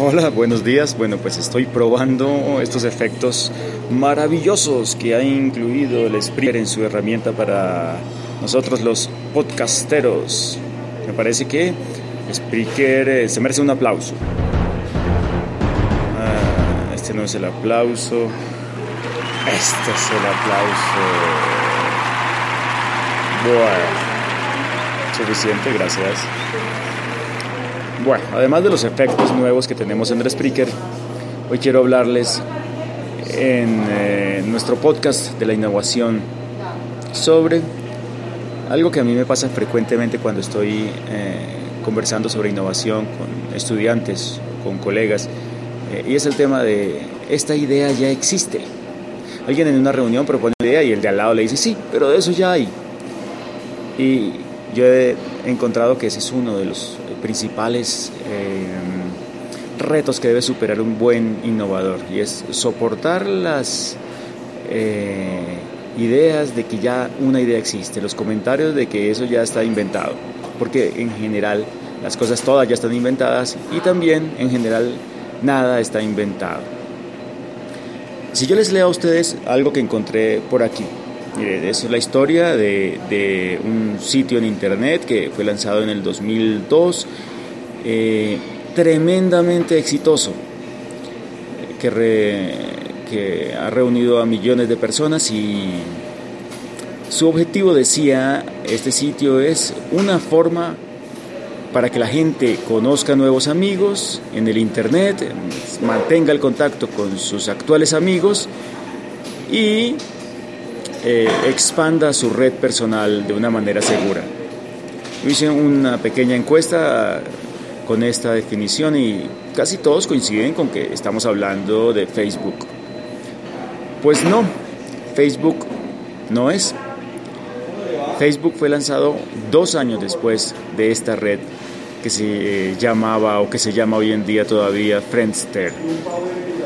Hola, buenos días. Bueno, pues estoy probando estos efectos maravillosos que ha incluido el Spreaker en su herramienta para nosotros los podcasteros. Me parece que Spreaker eh, se merece un aplauso. Ah, este no es el aplauso. Este es el aplauso. Bueno, suficiente, gracias. Bueno, además de los efectos nuevos que tenemos en Spreaker, hoy quiero hablarles en eh, nuestro podcast de la innovación sobre algo que a mí me pasa frecuentemente cuando estoy eh, conversando sobre innovación con estudiantes, con colegas, eh, y es el tema de esta idea ya existe. Alguien en una reunión propone una idea y el de al lado le dice, sí, pero de eso ya hay. Y yo he encontrado que ese es uno de los principales eh, retos que debe superar un buen innovador y es soportar las eh, ideas de que ya una idea existe, los comentarios de que eso ya está inventado, porque en general las cosas todas ya están inventadas y también en general nada está inventado. Si yo les leo a ustedes algo que encontré por aquí, es la historia de, un sitio en internet que fue lanzado en el 2002, eh, tremendamente exitoso, que, que ha reunido a millones de personas y su objetivo, decía, este sitio es una forma para que la gente conozca nuevos amigos en el Internet, mantenga el contacto con sus actuales amigos y eh, expanda su red personal de una manera segura. hice una pequeña encuesta con esta definición y casi todos coinciden con que estamos hablando de Facebook. Pues no, Facebook no es. Facebook fue lanzado dos años después de esta red que se llamaba o que se llama hoy en día todavía Friendster.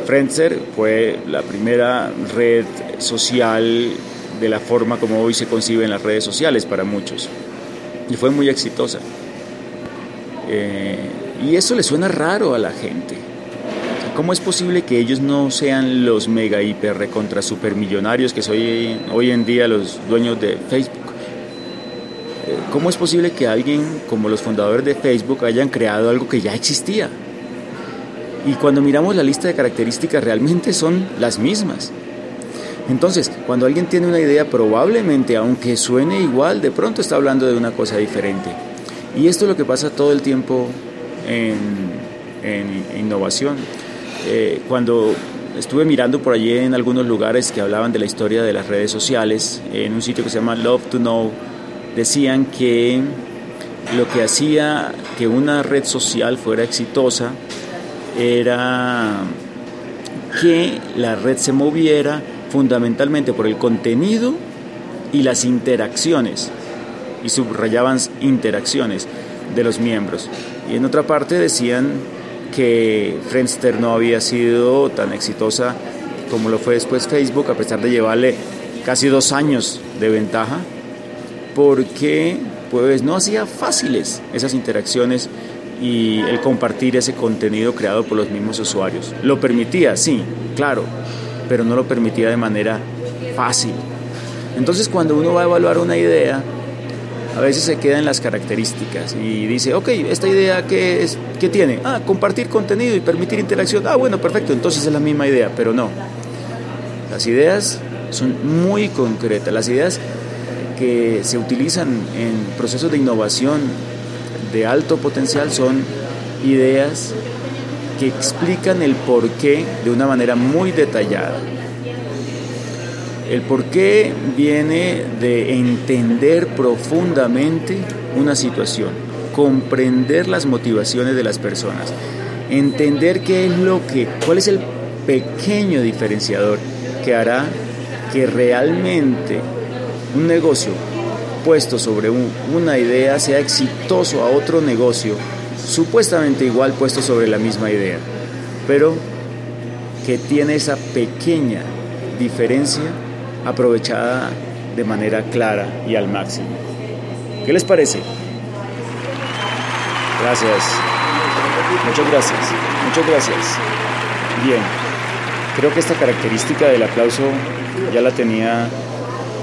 Friendster fue la primera red social de la forma como hoy se conciben las redes sociales para muchos. Y fue muy exitosa. Eh, y eso le suena raro a la gente. ¿Cómo es posible que ellos no sean los mega hiper recontra supermillonarios que soy hoy en día los dueños de Facebook? Eh, ¿Cómo es posible que alguien como los fundadores de Facebook hayan creado algo que ya existía? Y cuando miramos la lista de características realmente son las mismas. Entonces, cuando alguien tiene una idea, probablemente, aunque suene igual, de pronto está hablando de una cosa diferente. Y esto es lo que pasa todo el tiempo en, innovación. Eh, cuando estuve mirando por allí en algunos lugares que hablaban de la historia de las redes sociales, en un sitio que se llama Love to Know, decían que lo que hacía que una red social fuera exitosa era que la red se moviera fundamentalmente por el contenido y las interacciones, y subrayaban interacciones de los miembros. Y en otra parte decían que Friendster no había sido tan exitosa como lo fue después Facebook, a pesar de llevarle casi dos años de ventaja, porque pues no hacía fáciles esas interacciones y el compartir ese contenido creado por los mismos usuarios. Lo permitía, sí, claro, pero no lo permitía de manera fácil. Entonces cuando uno va a evaluar una idea, a veces se queda en las características y dice, ok, esta idea qué es, qué tiene? Ah, compartir contenido y permitir interacción. Ah, bueno, perfecto, entonces es la misma idea, pero no. Las ideas son muy concretas, las ideas que se utilizan en procesos de innovación de alto potencial son ideas que explican el porqué de una manera muy detallada. El porqué viene de entender profundamente una situación, comprender las motivaciones de las personas, entender qué es lo que, cuál es el pequeño diferenciador que hará que realmente un negocio puesto sobre una idea sea exitoso a otro negocio supuestamente igual puesto sobre la misma idea, pero que tiene esa pequeña diferencia aprovechada de manera clara y al máximo. ¿Qué les parece? Gracias. Muchas gracias. Muchas gracias. Bien, creo que esta característica del aplauso ya la tenía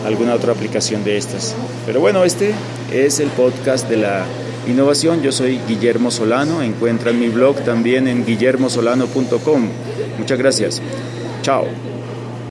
alguna otra aplicación de estas. Pero bueno, este es el podcast de la innovación. Yo soy Guillermo Solano. Encuentran mi blog también en guillermosolano.com. Muchas gracias. Chao.